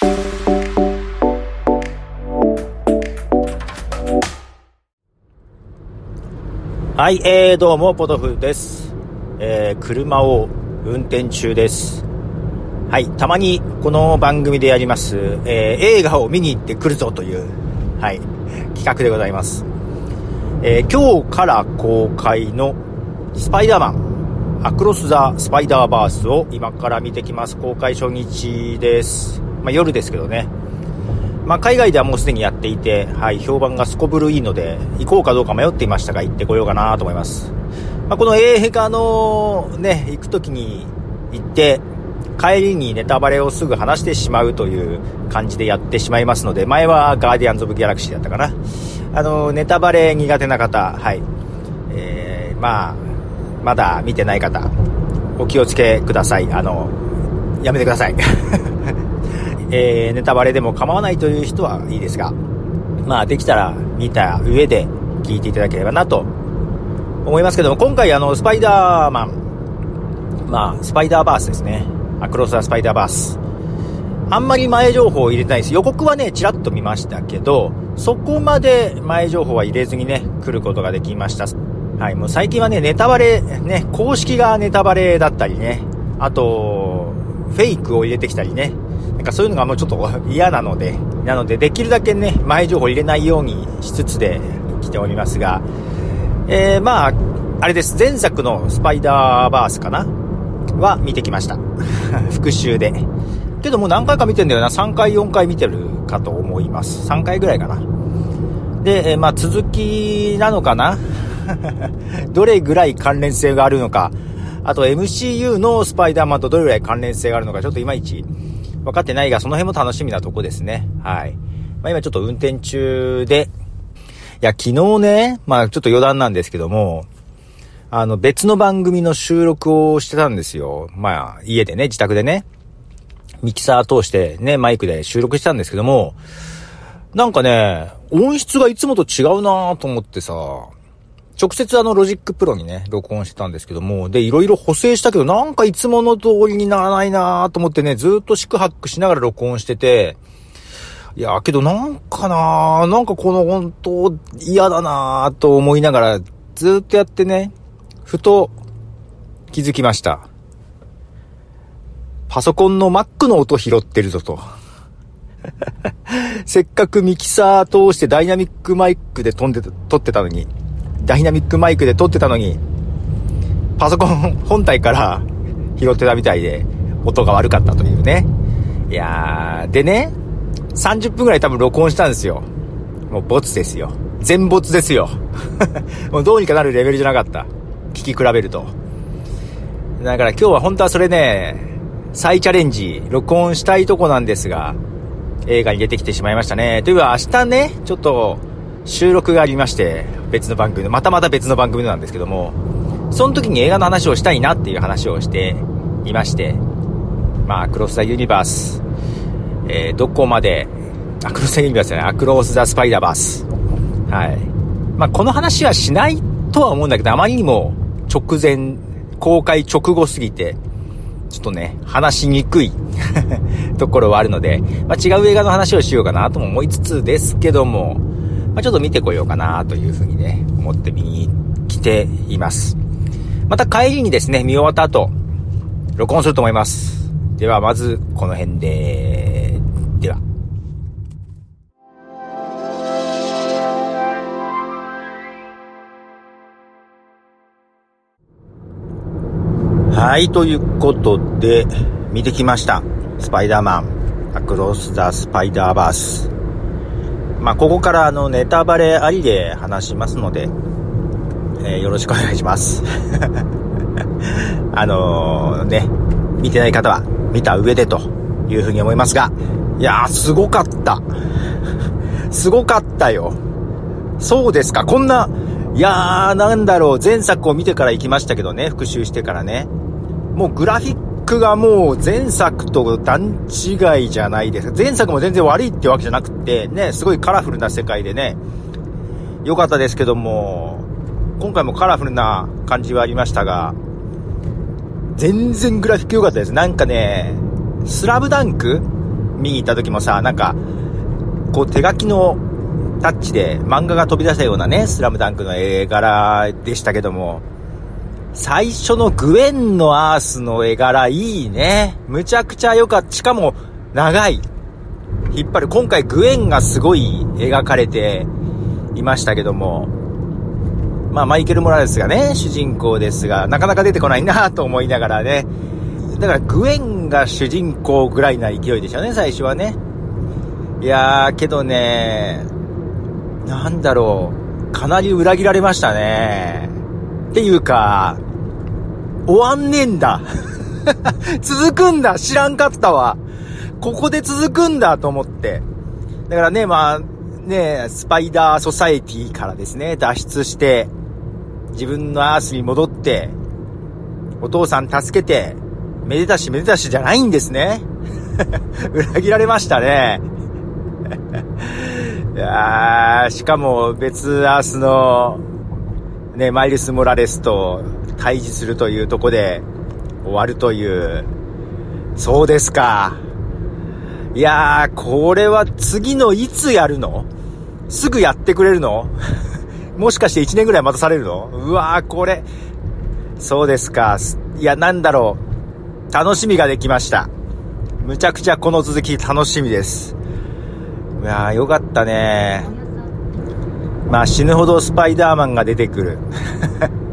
はい、えー、どうも、ポトフです。えー、車を運転中です。はい、たまにこの番組でやります、えー、映画を見に行ってくるぞという、はい、企画でございます。えー、今日から公開のスパイダーマン、アクロス・ザ・スパイダーバースを今から見てきます。公開初日です。まあ、夜ですけどね。まあ、海外ではもうすでにやっていて、はい、評判がすこぶるいいので、行こうかどうか迷っていましたが、行ってこようかなと思います。まあ、この映画のね、行く時に行って、帰りにネタバレをすぐ話してしまうという感じでやってしまいますので、前はガーディアンズ・オブ・ギャラクシーだったかな。あの、ネタバレ苦手な方、はい。えー、まあ、まだ見てない方、お気をつけください。あの、やめてください。えー、ネタバレでも構わないという人はいいですが、まあ、できたら見た上で聞いていただければなと思いますけども、今回あの、スパイダーマン、まあ、スパイダーバースですね。アクロス・ア・スパイダーバース。あんまり前情報を入れてないです。予告はね、ちらっと見ましたけど、そこまで前情報は入れずにね、来ることができました。はい、もう最近はね、ネタバレ、ね、公式がネタバレだったりね、あと、フェイクを入れてきたりね、なんかそういうのがもうちょっと嫌なので、なのでできるだけね、前情報入れないようにしつつで来ておりますが、えー、まあ、あれです。前作のスパイダーバースかな？は見てきました。復習で。けどもう何回か見てんだよな。3回、4回見てるかと思います。3回ぐらいかな。で、えー、まあ続きなのかな？どれぐらい関連性があるのか。あと MCU のスパイダーマンとどれぐらい関連性があるのか、ちょっといまいち分かってないが、その辺も楽しみなとこですね。はい。まあ、今ちょっと運転中で、いや、昨日ね、まあちょっと余談なんですけども、あの別の番組の収録をしてたんですよ。まあ家でね、自宅でね、ミキサー通してね、マイクで収録してたんですけども、なんかね、音質がいつもと違うなと思ってさ、直接あの Logic Pro にね、録音してたんですけども、で、いろいろ補正したけど、なんかいつもの通りにならないなと思ってね、ずっと四苦八苦しながら録音してて、いや、けどなんかななんかこの本当嫌だなと思いながら、ずっとやってね、ふと気づきました。パソコンの Mac の音拾ってるぞと。せっかくミキサー通してダイナミックマイクで飛んで、撮ってたのに、ダイナミックマイクで撮ってたのに、パソコン本体から 拾ってたみたいで、音が悪かったというね。いやー、でね、30分くらい多分録音したんですよ。もうボツですよ。全ボツですよ。もうどうにかなるレベルじゃなかった。聞き比べると。だから今日は本当はそれね、再チャレンジ、録音したいとこなんですが、映画に出てきてしまいましたね。というか明日ね、ちょっと収録がありまして、別の番組の、またまた別の番組なんですけども、その時に映画の話をしたいなっていう話をしていまして、まあ、クロス・ザ・ユニバース、えー、どこまで、アクロス・ザ・ユニバースじゃない、アクロス・ザ・スパイダーバース。はい。まあ、この話はしないとは思うんだけど、あまりにも直前、公開直後すぎて、ちょっとね、話しにくい ところはあるので、まあ、違う映画の話をしようかなとも思いつつですけども、まあ、ちょっと見てこようかなというふうにね、思って見に来ています。また帰りにですね、見終わった後、録音すると思います。では、まず、この辺で、では。はい、ということで、見てきました。スパイダーマン、アクロス・ザ・スパイダーバース。まあ、ここからあのネタバレありで話しますので、えー、よろしくお願いします。あの、ね、見てない方は見た上でというふうに思いますが、いやー、すごかった。すごかったよ。そうですか、こんな、いやー、なんだろう、前作を見てから行きましたけどね、復習してからね。もうグラフィッがもう前作と段違いじゃないですか。前作も全然悪いってわけじゃなくて、ね、すごいカラフルな世界でね、良かったですけども、今回もカラフルな感じはありましたが、全然グラフィック良かったです。なんかね、スラブダンク見に行った時もさ、なんか、こう手書きのタッチで漫画が飛び出したようなね、スラムダンクの絵柄でしたけども、最初のグエンのアースの絵柄いいね。むちゃくちゃ良かった。しかも長い。引っ張る。今回グエンがすごい描かれていましたけども、まあマイケル・モラレスがね、主人公ですが、なかなか出てこないなと思いながらね。だからグエンが主人公ぐらいな勢いでしたね、最初はね。いやー、けどね、なんだろう、かなり裏切られましたね。っていうか、終わんねえんだ。続くんだ知らんかったわ。ここで続くんだと思って。だからね、まあ、ね、スパイダーソサエティからですね、脱出して、自分のアースに戻って、お父さん助けて、めでたしめでたしじゃないんですね。裏切られましたね。いやー、しかも別アースの、ね、マイルス・モラレスと対峙するというとこで終わるという。そうですか。いやー、これは次のいつやるの？すぐやってくれるの？もしかして1年ぐらい待たされるの？うわー、これ。そうですか。いや、なんだろう。楽しみができました。むちゃくちゃこの続き楽しみです。いやー、よかったねまあ死ぬほどスパイダーマンが出てくる。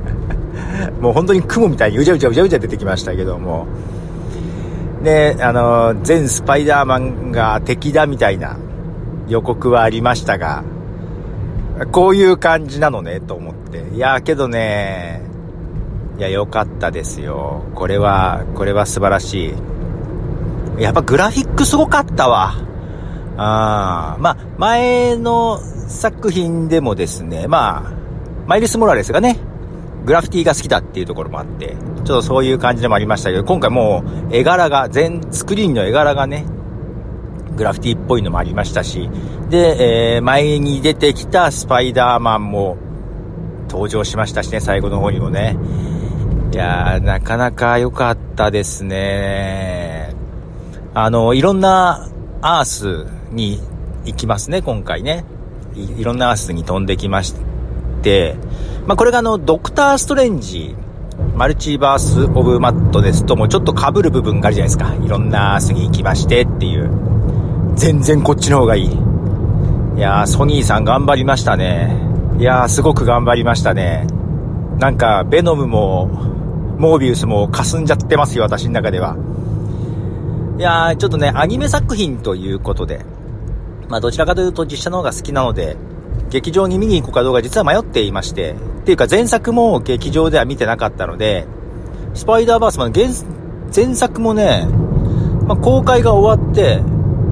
もう本当に雲みたいにうじゃうじゃうじゃうじゃ出てきましたけども。で、あの、全スパイダーマンが敵だみたいな予告はありましたが、こういう感じなのね、と思って。いや、けどね、いや、良かったですよ。これは、これは素晴らしい。やっぱグラフィックすごかったわ。あまあ、前の作品でもですね、まあ、マイルス・モラレスがね、グラフィティが好きだっていうところもあって、ちょっとそういう感じでもありましたけど、今回もう絵柄が、全スクリーンの絵柄がね、グラフィティっぽいのもありましたし、で、えー、前に出てきたスパイダーマンも登場しましたしね、最後の方にもね。いやー、なかなか良かったですね。あの、いろんなアースに行きますね、今回ね。いろんなアースに飛んできまして、まあ、これがあの、ドクター・ストレンジ、マルチバース・オブ・マットですともちょっと被る部分があるじゃないですか。いろんなアースに行きましてっていう。全然こっちの方がいい。いやー、ソニーさん頑張りましたね。いやー、すごく頑張りましたね。なんか、ベノムも、モービウスも霞んじゃってますよ、私の中では。いやー、ちょっとね、アニメ作品ということで、まあどちらかというと実写の方が好きなので、劇場に見に行こうかどうか実は迷っていまして、っていうか前作も劇場では見てなかったので、スパイダーバースも前作もね、まあ、公開が終わって、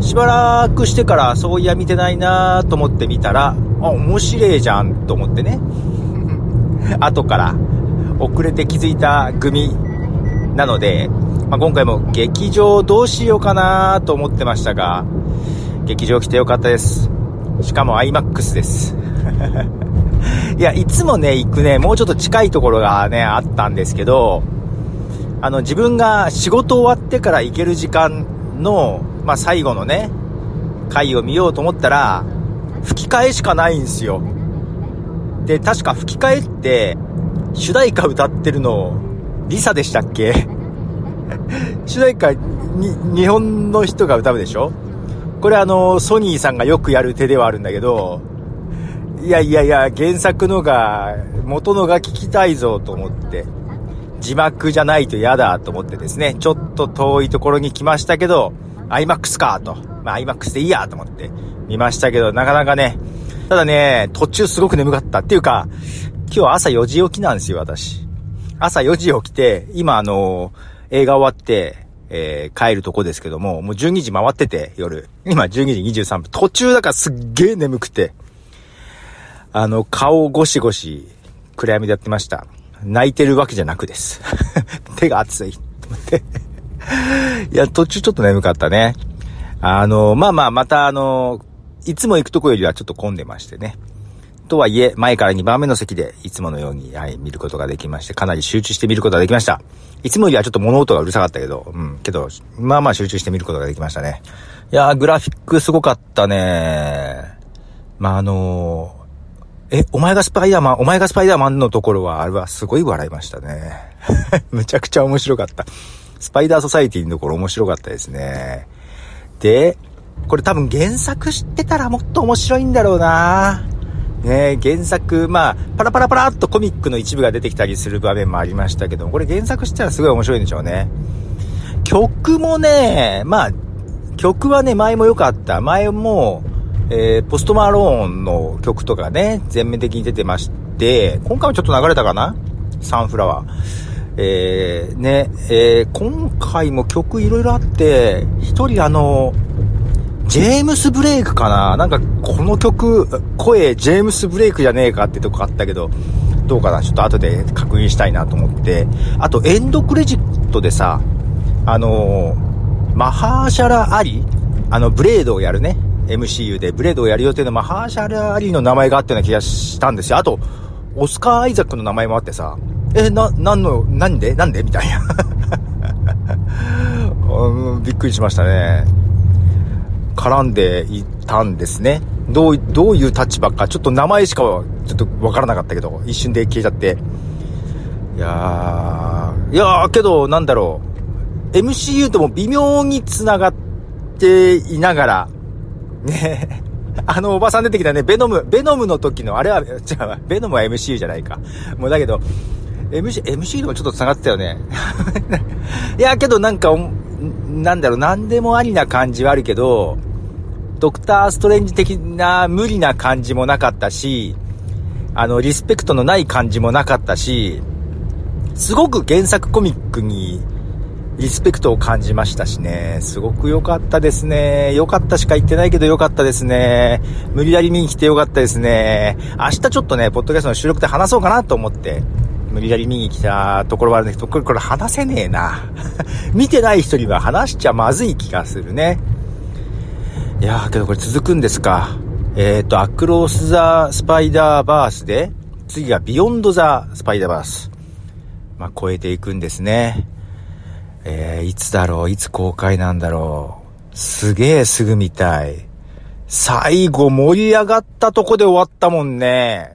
しばらくしてからそういや見てないなと思って見たら、あ、面白いじゃんと思ってね。後から遅れて気づいた組なので、まあ、今回も劇場どうしようかなと思ってましたが、劇場来てよかったです。しかも IMAX です。いや、いつもね、行くね、もうちょっと近いところがね、あったんですけど、あの、自分が仕事終わってから行ける時間の、まあ、最後のね、回を見ようと思ったら、吹き替えしかないんですよ。で、確か吹き替えって、主題歌歌ってるの、リサでしたっけ？主題歌に、日本の人が歌うでしょ？これあの、ソニーさんがよくやる手ではあるんだけど、いやいやいや、原作のが、元のが聞きたいぞと思って、字幕じゃないと嫌だと思ってですね、ちょっと遠いところに来ましたけど、IMAX かと。まあ IMAX でいいやと思って見ましたけど、なかなかね、ただね、途中すごく眠かったっていうか、今日朝4時起きなんですよ、私。朝4時起きて、今あの映画終わって、えー、帰るとこですけども、もう12時回ってて、夜。今12時23分。途中だからすっげー眠くて、あの、顔をゴシゴシ暗闇でやってました。泣いてるわけじゃなくです。手が熱い。と思って。いや、途中ちょっと眠かったね。あの、まあまあ、またあの、いつも行くとこよりはちょっと混んでましてね。とはいえ、前から2番目の席でいつものように、はい、見ることができまして、かなり集中して見ることができました。いつもよりはちょっと物音がうるさかったけど、うん、けど、まあまあ集中して見ることができましたね。いやー、グラフィックすごかったね。まあ、あのー、え、お前がスパイダーマン、お前がスパイダーマンのところは、あれはすごい笑いましたね。むちゃくちゃ面白かった。スパイダーソサイティのところ面白かったですね。で、これ多分原作知ってたらもっと面白いんだろうなね原作、まあ、パラパラパラっとコミックの一部が出てきたりする場面もありましたけど、これ原作知ったらすごい面白いんでしょうね。曲もね、まあ、曲はね、前も良かった。前も、えー、ポストマローンの曲とかね、全面的に出てまして、今回もちょっと流れたかな？サンフラワー。えー、ね、えー、今回も曲いろいろあって、一人あの、ジェームス・ブレイクかな？なんか、この曲、声、ジェームス・ブレイクじゃねえかってとこあったけど、どうかな？ちょっと後で確認したいなと思って。あと、エンドクレジットでさ、あのー、マハーシャラ・アリ？あの、ブレードをやるね。MCU でブレードをやる予定のマハーシャラ・アリの名前があったような気がしたんですよ。あと、オスカー・アイザックの名前もあってさ、え、な、なんの、なんで？なんで？みたいな うん。びっくりしましたね。絡んでいたんですね。どう、どういう立場か、ちょっと名前しかちょっとわからなかったけど、一瞬で消えちゃって。いやー、いやー、けど、なんだろう。MCU とも微妙に繋がっていながら、ね あのおばさん出てきたね、ベノム、ベノムの時の、あれは、じゃあ、ベノムは MCU じゃないか。もうだけど、MC、MC でもちょっと繋がってたよね。いや、けどなんか、なんだろう、なんでもありな感じはあるけど、ドクターストレンジ的な無理な感じもなかったし、あの、リスペクトのない感じもなかったし、すごく原作コミックにリスペクトを感じましたしね、すごく良かったですね。良かったしか言ってないけど良かったですね。無理やり見に来て良かったですね。明日ちょっとね、ポッドキャストの収録で話そうかなと思って、無理やり見に来たところはあるんだけど、これ、これ話せねえな。見てない人には話しちゃまずい気がするね。いやー、けどこれ続くんですか。えっ、ー、と、アクロス・ザ・スパイダーバースで、次がビヨンド・ザ・スパイダーバース。まあ、超えていくんですね。えー、いつだろういつ公開なんだろうすげえすぐ見たい。最後盛り上がったとこで終わったもんね。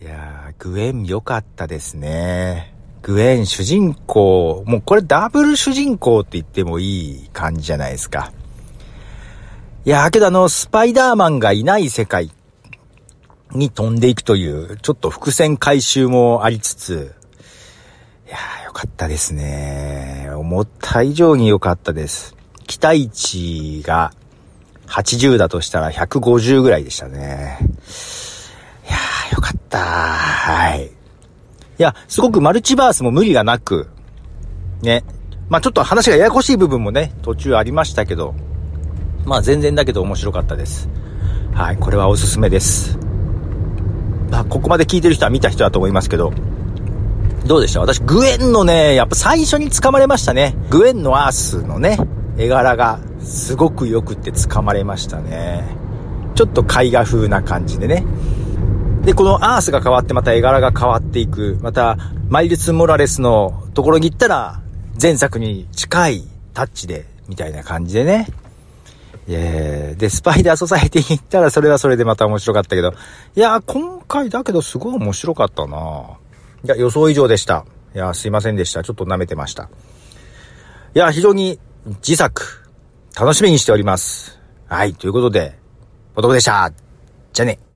いやー、グウェン良かったですね。グウェン主人公、もうこれダブル主人公って言ってもいい感じじゃないですか。いやーけどあの、スパイダーマンがいない世界に飛んでいくという、ちょっと伏線回収もありつつ、いやー、よかったですね。思った以上に良かったです。期待値が80だとしたら150ぐらいでしたね。いやー、よかった。はい。いや、すごくマルチバースも無理がなく、ね。まあちょっと話がややこしい部分もね、途中ありましたけど、まあ全然だけど面白かったです。はい、これはおすすめです。まあここまで聞いてる人は見た人だと思いますけど、どうでした？私、グエンのね、やっぱ最初に掴まれましたね。グエンのアースのね、絵柄がすごく良くって掴まれましたね。ちょっと絵画風な感じでね。で、このアースが変わってまた絵柄が変わっていく。また、マイルス・モラレスのところに行ったら、前作に近いタッチで、みたいな感じでね。えー、で、スパイダーソサイティに行ったらそれはそれでまた面白かったけど、いやー、今回だけどすごい面白かったないや、予想以上でした。いやー、すいませんでした。ちょっと舐めてました。いやー、非常に自作、楽しみにしております。はい、ということで、おとこでした。じゃあね。